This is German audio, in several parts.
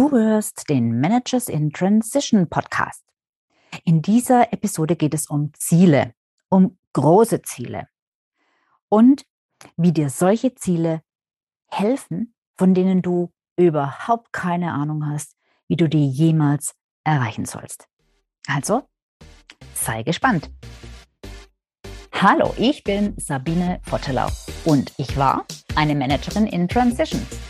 Du hörst den Managers in Transition Podcast. In dieser Episode geht es um Ziele, um große Ziele und wie dir solche Ziele helfen, von denen du überhaupt keine Ahnung hast, wie du die jemals erreichen sollst. Also, sei gespannt. Hallo, ich bin Sabine Vottelau und ich war eine Managerin in Transitions.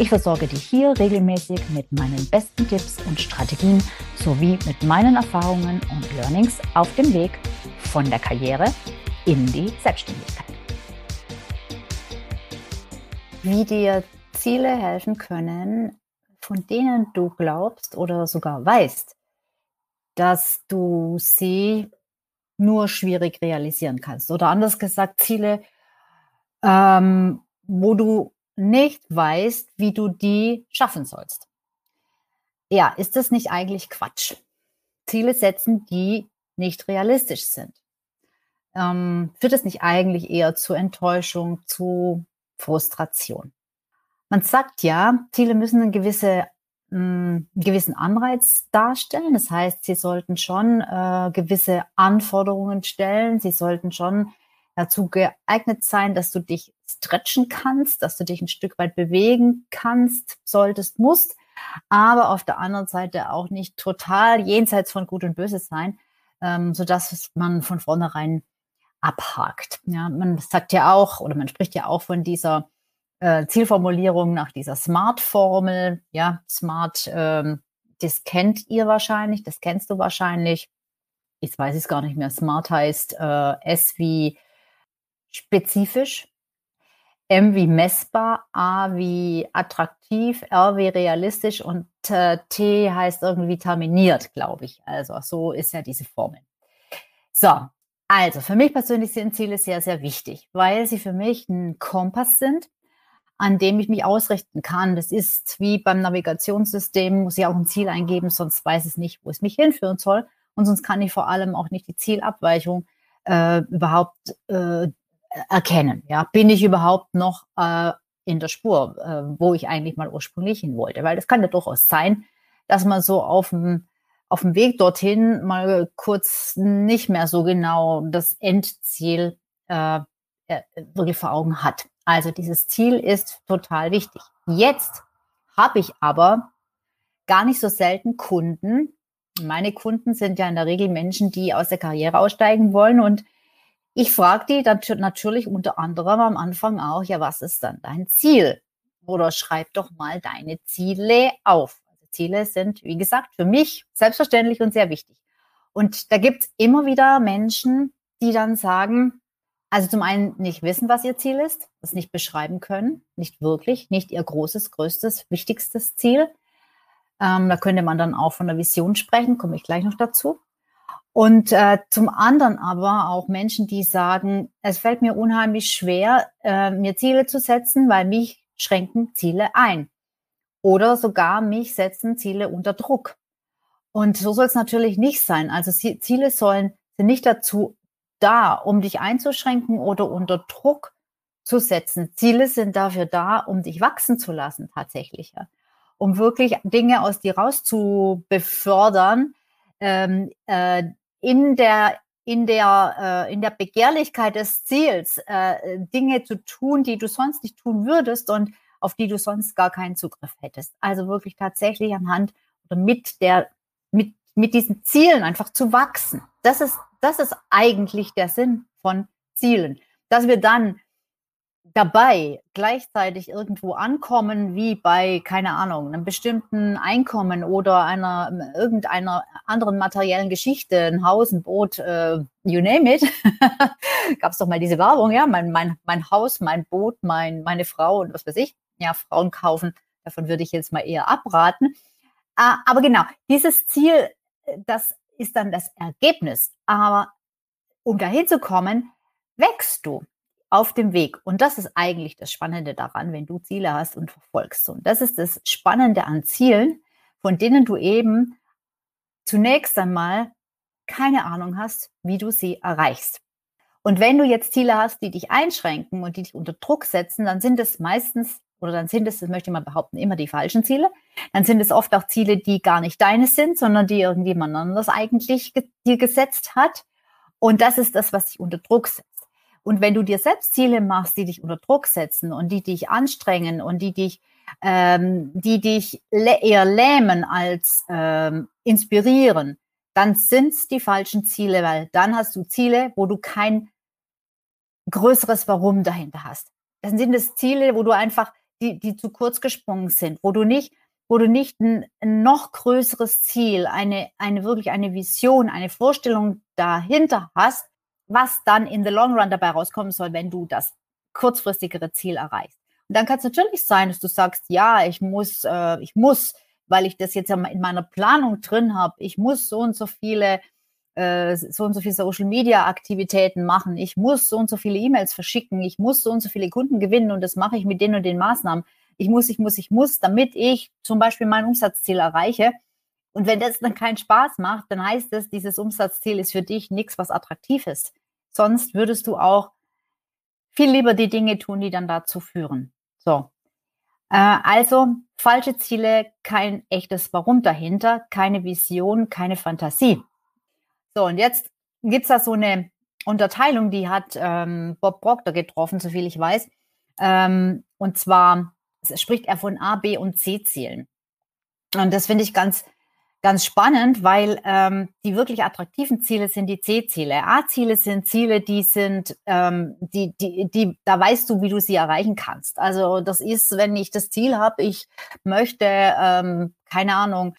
Ich versorge dich hier regelmäßig mit meinen besten Tipps und Strategien sowie mit meinen Erfahrungen und Learnings auf dem Weg von der Karriere in die Selbstständigkeit. Wie dir Ziele helfen können, von denen du glaubst oder sogar weißt, dass du sie nur schwierig realisieren kannst. Oder anders gesagt, Ziele, ähm, wo du nicht weißt, wie du die schaffen sollst. Ja, ist das nicht eigentlich Quatsch? Ziele setzen, die nicht realistisch sind. Ähm, führt es nicht eigentlich eher zu Enttäuschung, zu Frustration? Man sagt ja, Ziele müssen eine gewisse, mh, einen gewissen Anreiz darstellen. Das heißt, sie sollten schon äh, gewisse Anforderungen stellen. Sie sollten schon dazu geeignet sein, dass du dich stretchen kannst, dass du dich ein Stück weit bewegen kannst, solltest, musst, aber auf der anderen Seite auch nicht total jenseits von Gut und Böse sein, ähm, sodass man von vornherein abhakt. Ja, man sagt ja auch oder man spricht ja auch von dieser äh, Zielformulierung nach dieser Smart-Formel. Ja, Smart, ähm, das kennt ihr wahrscheinlich, das kennst du wahrscheinlich. Ich weiß es gar nicht mehr. Smart heißt äh, S wie spezifisch, M wie messbar, A wie attraktiv, R wie realistisch und äh, T heißt irgendwie terminiert, glaube ich. Also so ist ja diese Formel. So, also für mich persönlich sind Ziele sehr, sehr wichtig, weil sie für mich ein Kompass sind, an dem ich mich ausrichten kann. Das ist wie beim Navigationssystem, muss ich auch ein Ziel eingeben, sonst weiß es nicht, wo es mich hinführen soll. Und sonst kann ich vor allem auch nicht die Zielabweichung äh, überhaupt äh, erkennen. Ja, bin ich überhaupt noch äh, in der Spur, äh, wo ich eigentlich mal ursprünglich hin wollte? Weil das kann ja durchaus sein, dass man so auf dem auf dem Weg dorthin mal kurz nicht mehr so genau das Endziel äh, äh, wirklich vor Augen hat. Also dieses Ziel ist total wichtig. Jetzt habe ich aber gar nicht so selten Kunden. Meine Kunden sind ja in der Regel Menschen, die aus der Karriere aussteigen wollen und ich frage die dann natürlich unter anderem am Anfang auch, ja, was ist dann dein Ziel? Oder schreib doch mal deine Ziele auf. Also Ziele sind, wie gesagt, für mich selbstverständlich und sehr wichtig. Und da gibt es immer wieder Menschen, die dann sagen, also zum einen nicht wissen, was ihr Ziel ist, das nicht beschreiben können, nicht wirklich, nicht ihr großes, größtes, wichtigstes Ziel. Ähm, da könnte man dann auch von der Vision sprechen, komme ich gleich noch dazu. Und äh, zum anderen aber auch Menschen, die sagen, es fällt mir unheimlich schwer, äh, mir Ziele zu setzen, weil mich schränken Ziele ein. Oder sogar mich setzen Ziele unter Druck. Und so soll es natürlich nicht sein. Also Ziele sollen sind nicht dazu da, um dich einzuschränken oder unter Druck zu setzen. Ziele sind dafür da, um dich wachsen zu lassen, tatsächlich. Ja. Um wirklich Dinge aus dir raus zu befördern, ähm, äh, in der in der, äh, in der Begehrlichkeit des Ziels äh, Dinge zu tun, die du sonst nicht tun würdest und auf die du sonst gar keinen Zugriff hättest. Also wirklich tatsächlich anhand oder mit der, mit, mit diesen Zielen einfach zu wachsen. Das ist, das ist eigentlich der Sinn von Zielen. Dass wir dann dabei gleichzeitig irgendwo ankommen, wie bei, keine Ahnung, einem bestimmten Einkommen oder einer irgendeiner anderen materiellen Geschichte, ein Haus, ein Boot, äh, you name it, gab es doch mal diese Werbung, ja, mein, mein, mein Haus, mein Boot, mein, meine Frau und was weiß ich, ja, Frauen kaufen, davon würde ich jetzt mal eher abraten. Äh, aber genau, dieses Ziel, das ist dann das Ergebnis. Aber um dahin zu kommen, wächst du auf dem Weg. Und das ist eigentlich das Spannende daran, wenn du Ziele hast und verfolgst. Und das ist das Spannende an Zielen, von denen du eben zunächst einmal keine Ahnung hast, wie du sie erreichst. Und wenn du jetzt Ziele hast, die dich einschränken und die dich unter Druck setzen, dann sind es meistens, oder dann sind es, das möchte mal behaupten, immer die falschen Ziele. Dann sind es oft auch Ziele, die gar nicht deine sind, sondern die irgendjemand anderes eigentlich dir gesetzt hat. Und das ist das, was dich unter Druck setzt. Und wenn du dir selbst Ziele machst, die dich unter Druck setzen und die dich anstrengen und die dich, ähm, die dich eher lähmen als ähm, inspirieren, dann sind es die falschen Ziele, weil dann hast du Ziele, wo du kein größeres Warum dahinter hast. Dann sind es Ziele, wo du einfach, die, die zu kurz gesprungen sind, wo du nicht, wo du nicht ein, noch größeres Ziel, eine, eine wirklich eine Vision, eine Vorstellung dahinter hast, was dann in the long run dabei rauskommen soll, wenn du das kurzfristigere Ziel erreichst. Und dann kann es natürlich sein, dass du sagst, ja, ich muss, äh, ich muss, weil ich das jetzt ja in meiner Planung drin habe, ich muss so und so viele äh, so und so viele Social Media Aktivitäten machen, ich muss so und so viele E-Mails verschicken, ich muss so und so viele Kunden gewinnen und das mache ich mit den und den Maßnahmen. Ich muss, ich muss, ich muss, damit ich zum Beispiel mein Umsatzziel erreiche. Und wenn das dann keinen Spaß macht, dann heißt es, dieses Umsatzziel ist für dich nichts, was attraktiv ist. Sonst würdest du auch viel lieber die Dinge tun, die dann dazu führen. So. Äh, also falsche Ziele, kein echtes Warum dahinter, keine Vision, keine Fantasie. So, und jetzt gibt es da so eine Unterteilung, die hat ähm, Bob Proctor getroffen, soviel ich weiß. Ähm, und zwar spricht er von A, B und C-Zielen. Und das finde ich ganz ganz spannend, weil ähm, die wirklich attraktiven Ziele sind die C-Ziele. A-Ziele sind Ziele, die sind, ähm, die, die, die, da weißt du, wie du sie erreichen kannst. Also das ist, wenn ich das Ziel habe, ich möchte, ähm, keine Ahnung,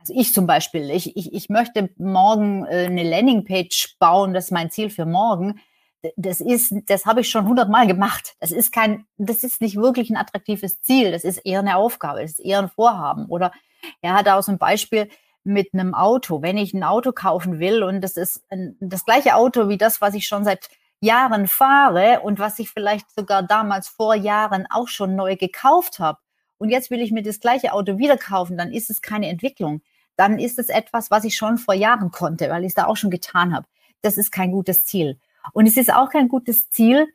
also ich zum Beispiel, ich, ich, ich möchte morgen äh, eine Landingpage bauen, das ist mein Ziel für morgen. Das ist, das habe ich schon hundertmal gemacht. Das ist kein, das ist nicht wirklich ein attraktives Ziel. Das ist eher eine Aufgabe. Das ist eher ein Vorhaben. Oder er hat auch so ein Beispiel mit einem Auto. Wenn ich ein Auto kaufen will und das ist ein, das gleiche Auto wie das, was ich schon seit Jahren fahre und was ich vielleicht sogar damals vor Jahren auch schon neu gekauft habe und jetzt will ich mir das gleiche Auto wieder kaufen, dann ist es keine Entwicklung. Dann ist es etwas, was ich schon vor Jahren konnte, weil ich es da auch schon getan habe. Das ist kein gutes Ziel. Und es ist auch kein gutes Ziel,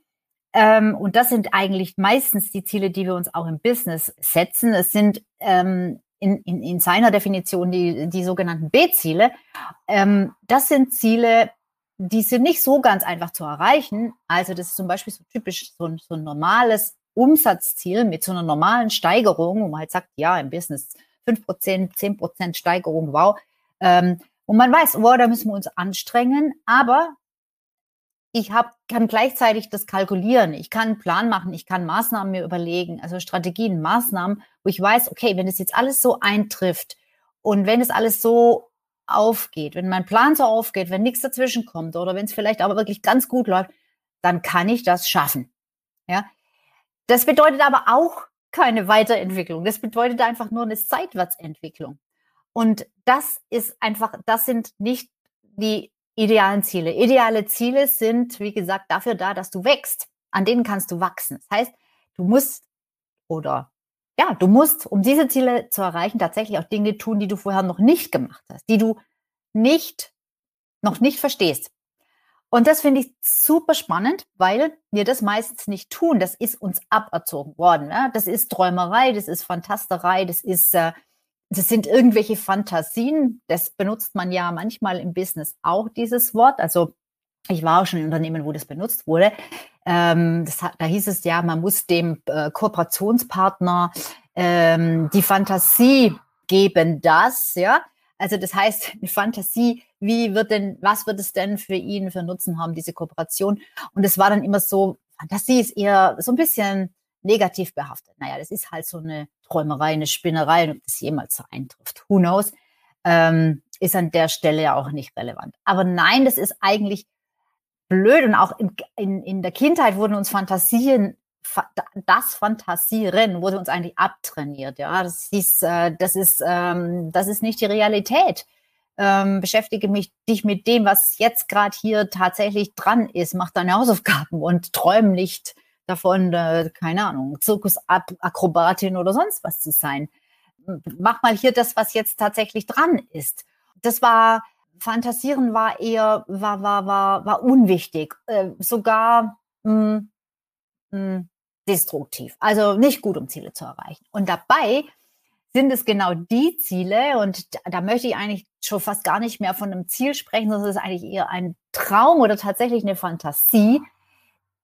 ähm, und das sind eigentlich meistens die Ziele, die wir uns auch im Business setzen. Es sind ähm, in, in, in seiner Definition die, die sogenannten B-Ziele. Ähm, das sind Ziele, die sind nicht so ganz einfach zu erreichen. Also das ist zum Beispiel so typisch so ein, so ein normales Umsatzziel mit so einer normalen Steigerung, wo man halt sagt, ja, im Business 5%, 10% Steigerung, wow. Ähm, und man weiß, wow, da müssen wir uns anstrengen, aber ich hab, kann gleichzeitig das kalkulieren. Ich kann einen Plan machen, ich kann Maßnahmen mir überlegen, also Strategien, Maßnahmen, wo ich weiß, okay, wenn es jetzt alles so eintrifft und wenn es alles so aufgeht, wenn mein Plan so aufgeht, wenn nichts dazwischen kommt oder wenn es vielleicht aber wirklich ganz gut läuft, dann kann ich das schaffen. Ja, das bedeutet aber auch keine Weiterentwicklung. Das bedeutet einfach nur eine Seitwärtsentwicklung. Und das ist einfach, das sind nicht die idealen Ziele. Ideale Ziele sind, wie gesagt, dafür da, dass du wächst. An denen kannst du wachsen. Das heißt, du musst oder ja, du musst, um diese Ziele zu erreichen, tatsächlich auch Dinge tun, die du vorher noch nicht gemacht hast, die du nicht, noch nicht verstehst. Und das finde ich super spannend, weil wir das meistens nicht tun. Das ist uns aberzogen worden. Ne? Das ist Träumerei, das ist Fantasterei, das ist äh, das sind irgendwelche Fantasien. Das benutzt man ja manchmal im Business auch, dieses Wort. Also ich war auch schon in Unternehmen, wo das benutzt wurde. Ähm, das, da hieß es ja, man muss dem äh, Kooperationspartner ähm, die Fantasie geben, das, ja. Also das heißt, eine Fantasie, wie wird denn, was wird es denn für ihn für Nutzen haben, diese Kooperation? Und es war dann immer so, Fantasie ist eher so ein bisschen negativ behaftet. Naja, das ist halt so eine Träumerei, eine Spinnerei und ob das jemals so eintrifft. Who knows? Ähm, ist an der Stelle ja auch nicht relevant. Aber nein, das ist eigentlich blöd und auch in, in, in der Kindheit wurden uns Fantasien, das Fantasieren wurde uns eigentlich abtrainiert. Ja, das ist, äh, das ist, ähm, das ist nicht die Realität. ähm, beschäftige mich dich mit dem, was jetzt gerade hier tatsächlich dran ist, mach deine Hausaufgaben und träum nicht davon, äh, keine Ahnung, Zirkusakrobatin oder sonst was zu sein. Mach mal hier das, was jetzt tatsächlich dran ist. Das war Fantasieren war eher war war war war unwichtig, äh, sogar mh, hm, mh, hm, destruktiv. Also nicht gut, um Ziele zu erreichen. Und dabei sind es genau die Ziele und da möchte ich eigentlich schon fast gar nicht mehr von einem Ziel sprechen, sondern es ist eigentlich eher ein Traum oder tatsächlich eine Fantasie,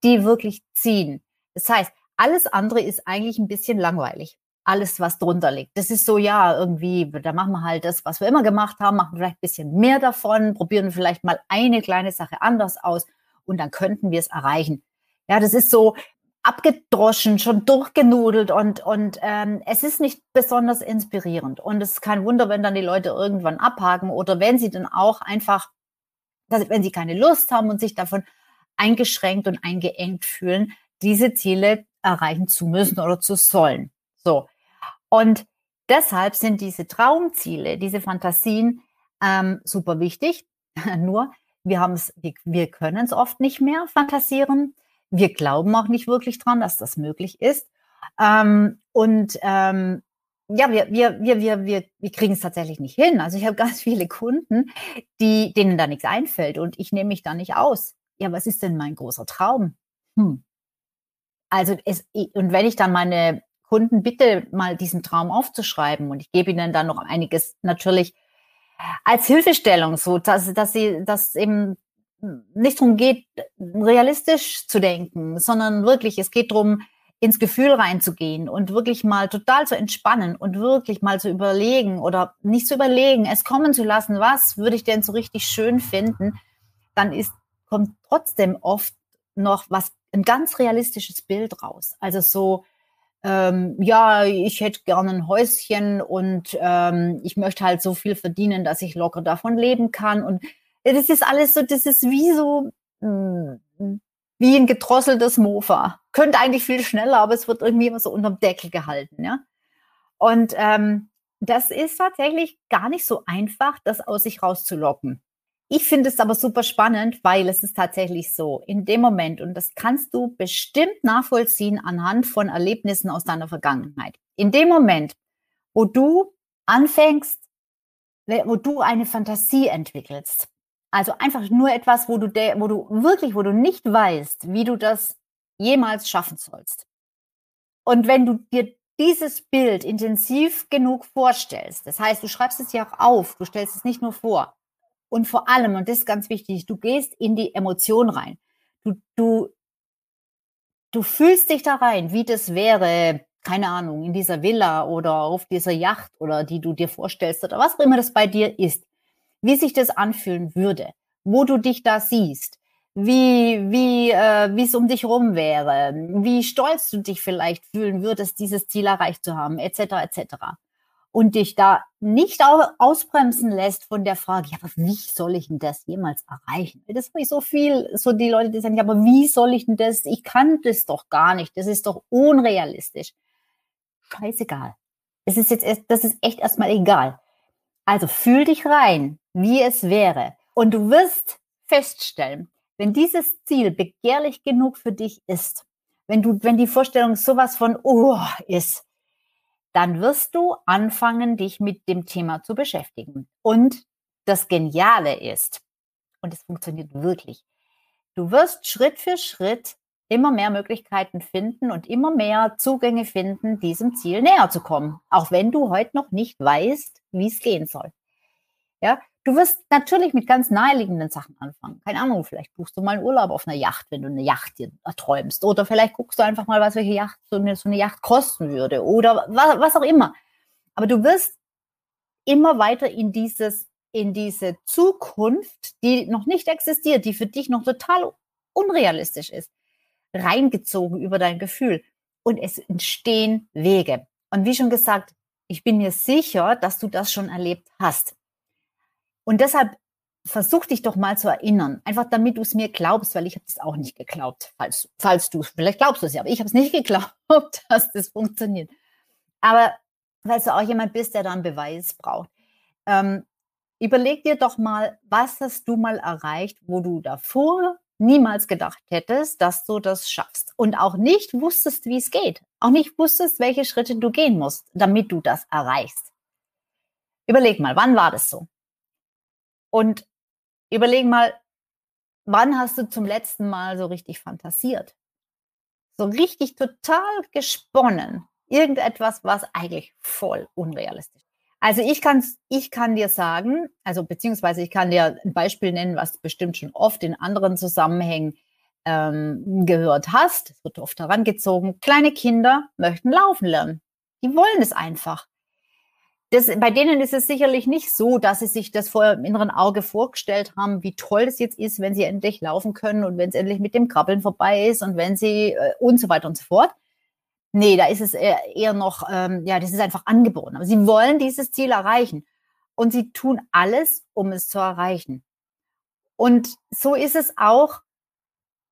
die wirklich ziehen. Das heißt, alles andere ist eigentlich ein bisschen langweilig. Alles, was drunter liegt. Das ist so, ja, irgendwie, da machen wir halt das, was wir immer gemacht haben, machen vielleicht ein bisschen mehr davon, probieren vielleicht mal eine kleine Sache anders aus und dann könnten wir es erreichen. Ja, das ist so, abgedroschen, schon durchgenudelt und, und ähm, es ist nicht besonders inspirierend. Und es ist kein Wunder, wenn dann die Leute irgendwann abhaken oder wenn sie dann auch einfach, dass, wenn sie keine Lust haben und sich davon eingeschränkt und eingeengt fühlen, diese Ziele erreichen zu müssen oder zu sollen. So. Und deshalb sind diese Traumziele, diese Fantasien ähm, super wichtig. Nur wir haben es, wir, wir können es oft nicht mehr fantasieren wir glauben auch nicht wirklich dran, dass das möglich ist. Ähm, und ähm, ja, wir, wir, wir, wir, wir, wir kriegen es tatsächlich nicht hin. Also ich habe ganz viele Kunden, die, denen da nichts einfällt und ich nehme mich da nicht aus. Ja, was ist denn mein großer Traum? Hm. Also es, und wenn ich dann meine Kunden bitte, mal diesen Traum aufzuschreiben und ich gebe ihnen dann noch einiges natürlich als Hilfestellung, so dass, dass sie, dass eben nicht darum geht, realistisch zu denken, sondern wirklich, es geht darum, ins Gefühl reinzugehen und wirklich mal total zu entspannen und wirklich mal zu überlegen oder nicht zu überlegen, es kommen zu lassen, was würde ich denn so richtig schön finden, dann ist, kommt trotzdem oft noch was, ein ganz realistisches Bild raus. Also so, ähm, ja, ich hätte gerne ein Häuschen und ähm, ich möchte halt so viel verdienen, dass ich locker davon leben kann und das ist alles so, das ist wie so, hm, wie ein gedrosseltes Mofa. Könnte eigentlich viel schneller, aber es wird irgendwie immer so unterm Deckel gehalten, ja. Und ähm, das ist tatsächlich gar nicht so einfach, das aus sich rauszulocken. Ich finde es aber super spannend, weil es ist tatsächlich so, in dem Moment, und das kannst du bestimmt nachvollziehen anhand von Erlebnissen aus deiner Vergangenheit. In dem Moment, wo du anfängst, wo du eine Fantasie entwickelst, also einfach nur etwas, wo du, wo du wirklich, wo du nicht weißt, wie du das jemals schaffen sollst. Und wenn du dir dieses Bild intensiv genug vorstellst, das heißt, du schreibst es ja auch auf, du stellst es nicht nur vor. Und vor allem, und das ist ganz wichtig, du gehst in die Emotion rein. Du, du, du fühlst dich da rein, wie das wäre, keine Ahnung, in dieser Villa oder auf dieser Yacht oder die du dir vorstellst oder was auch immer das bei dir ist wie sich das anfühlen würde, wo du dich da siehst, wie, wie, äh, wie es um dich rum wäre, wie stolz du dich vielleicht fühlen würdest, dieses Ziel erreicht zu haben, etc., etc. Und dich da nicht ausbremsen lässt von der Frage, ja, aber wie soll ich denn das jemals erreichen? Das ist so viel, so die Leute, die sagen, ja, aber wie soll ich denn das? Ich kann das doch gar nicht. Das ist doch unrealistisch. Scheißegal. Das ist jetzt, erst, das ist echt erstmal egal. Also fühl dich rein, wie es wäre. Und du wirst feststellen, wenn dieses Ziel begehrlich genug für dich ist, wenn du, wenn die Vorstellung sowas von oh ist, dann wirst du anfangen, dich mit dem Thema zu beschäftigen. Und das Geniale ist, und es funktioniert wirklich, du wirst Schritt für Schritt immer mehr Möglichkeiten finden und immer mehr Zugänge finden, diesem Ziel näher zu kommen. Auch wenn du heute noch nicht weißt, wie es gehen soll. Ja, du wirst natürlich mit ganz naheliegenden Sachen anfangen. Keine Ahnung, vielleicht buchst du mal einen Urlaub auf einer Yacht, wenn du eine Yacht dir erträumst. Oder vielleicht guckst du einfach mal, was welche Yacht so eine, so eine Yacht kosten würde. Oder was, was auch immer. Aber du wirst immer weiter in dieses, in diese Zukunft, die noch nicht existiert, die für dich noch total unrealistisch ist, reingezogen über dein Gefühl. Und es entstehen Wege. Und wie schon gesagt, ich bin mir sicher, dass du das schon erlebt hast. Und deshalb versuch dich doch mal zu erinnern, einfach damit du es mir glaubst, weil ich habe es auch nicht geglaubt, falls, falls du, vielleicht glaubst du es ja, aber ich habe es nicht geglaubt, dass das funktioniert. Aber weil du auch jemand bist, der da einen Beweis braucht. Ähm, überleg dir doch mal, was hast du mal erreicht, wo du davor niemals gedacht hättest, dass du das schaffst und auch nicht wusstest, wie es geht, auch nicht wusstest, welche Schritte du gehen musst, damit du das erreichst. Überleg mal, wann war das so? Und überleg mal, wann hast du zum letzten Mal so richtig fantasiert? So richtig total gesponnen. Irgendetwas, was eigentlich voll unrealistisch ist. Also ich kann, ich kann dir sagen, also beziehungsweise ich kann dir ein Beispiel nennen, was du bestimmt schon oft in anderen Zusammenhängen ähm, gehört hast. Es wird oft herangezogen. Kleine Kinder möchten laufen lernen. Die wollen es einfach. Das, bei denen ist es sicherlich nicht so, dass sie sich das vor im inneren Auge vorgestellt haben, wie toll das jetzt ist, wenn sie endlich laufen können und wenn es endlich mit dem Krabbeln vorbei ist und wenn sie äh, und so weiter und so fort. Nee, da ist es eher, eher noch, ähm, ja, das ist einfach angeboren. Aber sie wollen dieses Ziel erreichen. Und sie tun alles, um es zu erreichen. Und so ist es auch.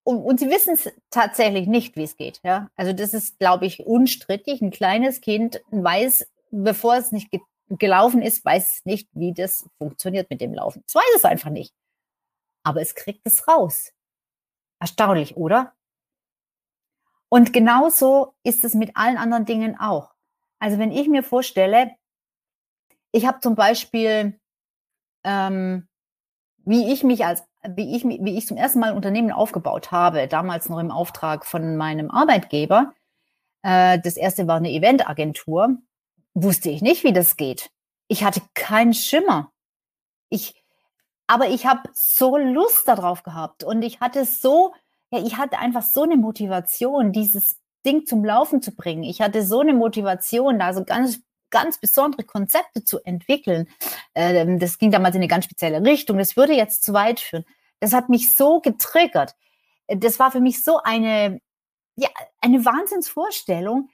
Und, und sie wissen es tatsächlich nicht, wie es geht. Ja? Also das ist, glaube ich, unstrittig. Ein kleines Kind weiß, bevor es nicht gelaufen ist, weiß nicht, wie das funktioniert mit dem Laufen. Es weiß es einfach nicht. Aber es kriegt es raus. Erstaunlich, oder? Und genauso ist es mit allen anderen Dingen auch. Also wenn ich mir vorstelle, ich habe zum Beispiel, ähm, wie ich mich als, wie ich, wie ich zum ersten Mal ein Unternehmen aufgebaut habe, damals noch im Auftrag von meinem Arbeitgeber. Äh, das erste war eine Eventagentur. Wusste ich nicht, wie das geht. Ich hatte keinen Schimmer. Ich, aber ich habe so Lust darauf gehabt und ich hatte so ja, ich hatte einfach so eine Motivation, dieses Ding zum Laufen zu bringen. Ich hatte so eine Motivation, da so ganz ganz besondere Konzepte zu entwickeln. Ähm, das ging damals in eine ganz spezielle Richtung. Das würde jetzt zu weit führen. Das hat mich so getriggert. Das war für mich so eine, ja, eine Wahnsinnsvorstellung,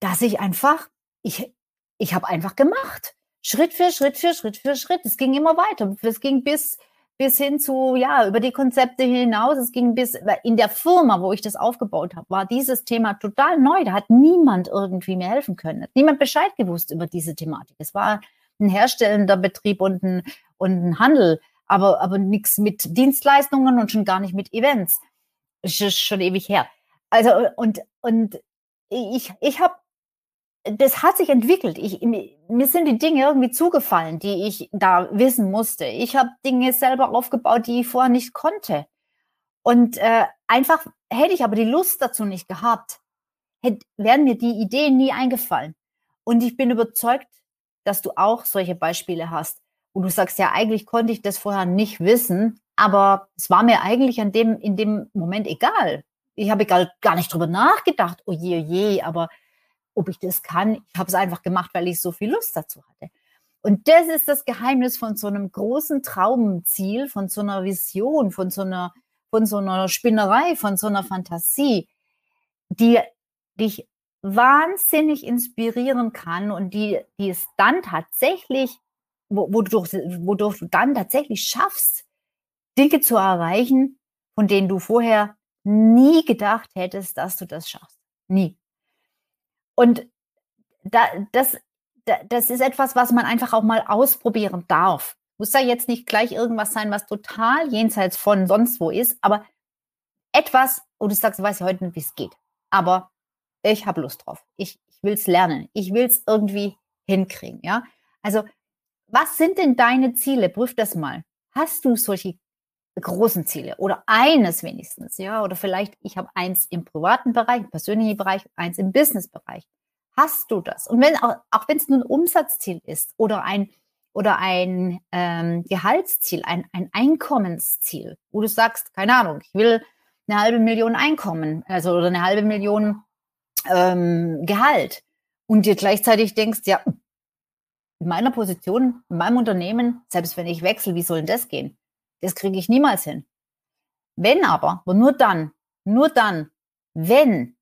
dass ich einfach, ich, ich habe einfach gemacht. Schritt für Schritt für Schritt für Schritt. Es ging immer weiter. Es ging bis, bis hin zu, ja, über die Konzepte hinaus. Es ging bis in der Firma, wo ich das aufgebaut habe, war dieses Thema total neu. Da hat niemand irgendwie mir helfen können. Hat niemand Bescheid gewusst über diese Thematik. Es war ein herstellender Betrieb und ein, und ein Handel, aber, aber nichts mit Dienstleistungen und schon gar nicht mit Events. Das ist schon ewig her. Also, und, und ich, ich habe das hat sich entwickelt. Ich, mir sind die Dinge irgendwie zugefallen, die ich da wissen musste. Ich habe Dinge selber aufgebaut, die ich vorher nicht konnte. Und äh, einfach hätte ich aber die Lust dazu nicht gehabt, hätte, wären mir die Ideen nie eingefallen. Und ich bin überzeugt, dass du auch solche Beispiele hast. Und du sagst ja, eigentlich konnte ich das vorher nicht wissen, aber es war mir eigentlich an dem, in dem Moment egal. Ich habe gar, gar nicht drüber nachgedacht, oh je, oh je, aber ob ich das kann. Ich habe es einfach gemacht, weil ich so viel Lust dazu hatte. Und das ist das Geheimnis von so einem großen Traumziel, von so einer Vision, von so einer, von so einer Spinnerei, von so einer Fantasie, die dich wahnsinnig inspirieren kann und die, die es dann tatsächlich, wodurch, wodurch du dann tatsächlich schaffst, Dinge zu erreichen, von denen du vorher nie gedacht hättest, dass du das schaffst. Nie. Und da, das, da, das ist etwas, was man einfach auch mal ausprobieren darf. Muss da jetzt nicht gleich irgendwas sein, was total jenseits von sonst wo ist, aber etwas, wo du sagst, du weißt ja heute nicht, wie es geht. Aber ich habe Lust drauf. Ich, ich will es lernen. Ich will es irgendwie hinkriegen. Ja? Also, was sind denn deine Ziele? Prüf das mal. Hast du solche großen Ziele oder eines wenigstens, ja, oder vielleicht ich habe eins im privaten Bereich, im persönlichen Bereich, eins im Business-Bereich. Hast du das? Und wenn auch, auch wenn es nur ein Umsatzziel ist oder ein oder ein ähm, Gehaltsziel, ein, ein Einkommensziel, wo du sagst, keine Ahnung, ich will eine halbe Million Einkommen, also oder eine halbe Million ähm, Gehalt und dir gleichzeitig denkst, ja, in meiner Position, in meinem Unternehmen, selbst wenn ich wechsle, wie soll denn das gehen? Das kriege ich niemals hin. Wenn aber, aber nur dann, nur dann, wenn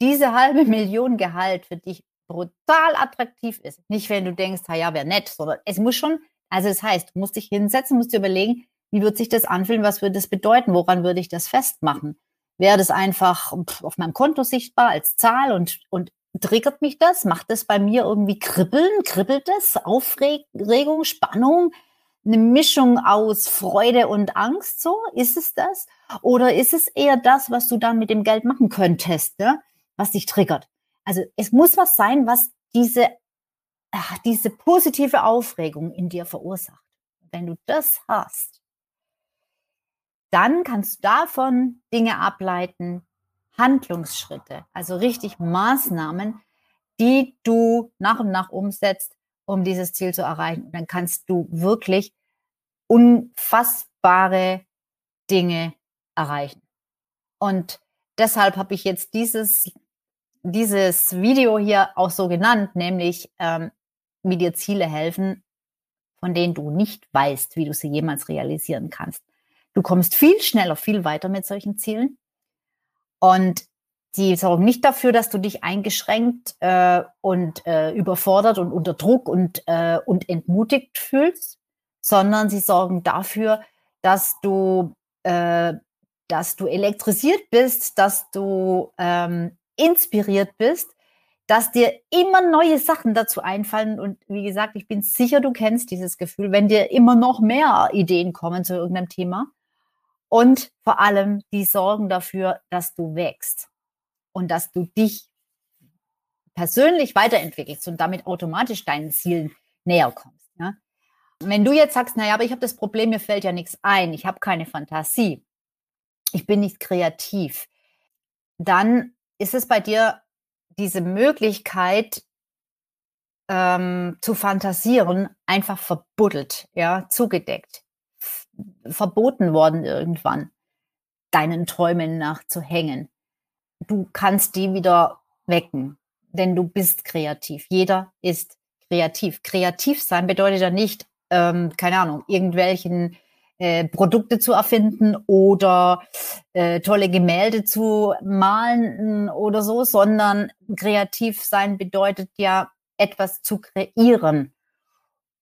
diese halbe Million Gehalt für dich brutal attraktiv ist, nicht wenn du denkst, ja, wäre nett, sondern es muss schon, also das heißt, du musst dich hinsetzen, musst dir überlegen, wie wird sich das anfühlen, was würde das bedeuten, woran würde ich das festmachen? Wäre das einfach auf meinem Konto sichtbar als Zahl und, und triggert mich das? Macht das bei mir irgendwie kribbeln? Kribbelt das? Aufregung, Spannung? Eine Mischung aus Freude und Angst so? Ist es das? Oder ist es eher das, was du dann mit dem Geld machen könntest, ne? was dich triggert? Also es muss was sein, was diese, ach, diese positive Aufregung in dir verursacht. Wenn du das hast, dann kannst du davon Dinge ableiten, Handlungsschritte, also richtig Maßnahmen, die du nach und nach umsetzt, um dieses Ziel zu erreichen. Und dann kannst du wirklich unfassbare Dinge erreichen. Und deshalb habe ich jetzt dieses, dieses Video hier auch so genannt, nämlich ähm, wie dir Ziele helfen, von denen du nicht weißt, wie du sie jemals realisieren kannst. Du kommst viel schneller, viel weiter mit solchen Zielen. Und die sorgen nicht dafür, dass du dich eingeschränkt äh, und äh, überfordert und unter Druck und, äh, und entmutigt fühlst, sondern sie sorgen dafür, dass du, äh, dass du elektrisiert bist, dass du ähm, inspiriert bist, dass dir immer neue Sachen dazu einfallen. Und wie gesagt, ich bin sicher, du kennst dieses Gefühl, wenn dir immer noch mehr Ideen kommen zu irgendeinem Thema. Und vor allem, die sorgen dafür, dass du wächst und dass du dich persönlich weiterentwickelst und damit automatisch deinen Zielen näher kommst. Ja? Wenn du jetzt sagst, naja, aber ich habe das Problem, mir fällt ja nichts ein, ich habe keine Fantasie, ich bin nicht kreativ, dann ist es bei dir diese Möglichkeit ähm, zu fantasieren einfach verbuddelt, ja, zugedeckt, verboten worden irgendwann, deinen Träumen nachzuhängen du kannst die wieder wecken, denn du bist kreativ. Jeder ist kreativ. Kreativ sein bedeutet ja nicht, ähm, keine Ahnung, irgendwelchen äh, Produkte zu erfinden oder äh, tolle Gemälde zu malen oder so, sondern kreativ sein bedeutet ja etwas zu kreieren.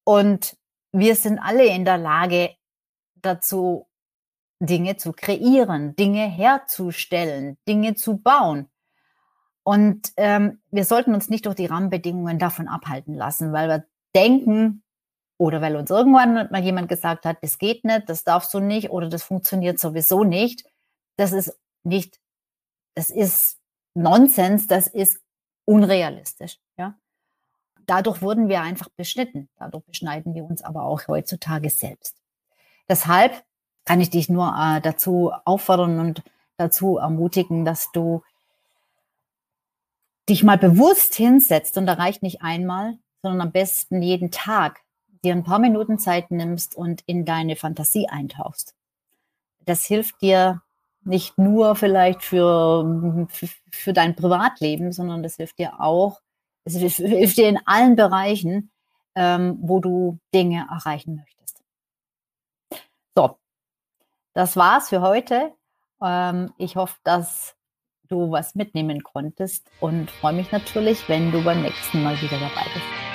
Und wir sind alle in der Lage dazu, Dinge zu kreieren, Dinge herzustellen, Dinge zu bauen. Und ähm, wir sollten uns nicht durch die Rahmenbedingungen davon abhalten lassen, weil wir denken oder weil uns irgendwann mal jemand gesagt hat, das geht nicht, das darfst du nicht oder das funktioniert sowieso nicht. Das ist nicht, das ist Nonsens, das ist unrealistisch. Ja? Dadurch wurden wir einfach beschnitten. Dadurch beschneiden wir uns aber auch heutzutage selbst. Deshalb kann ich dich nur äh, dazu auffordern und dazu ermutigen, dass du dich mal bewusst hinsetzt und da reicht nicht einmal, sondern am besten jeden Tag dir ein paar Minuten Zeit nimmst und in deine Fantasie eintauchst. Das hilft dir nicht nur vielleicht für, für, für dein Privatleben, sondern das hilft dir auch, es hilft dir in allen Bereichen, ähm, wo du Dinge erreichen möchtest. Das war's für heute. Ähm, ich hoffe, dass du was mitnehmen konntest und freue mich natürlich, wenn du beim nächsten Mal wieder dabei bist.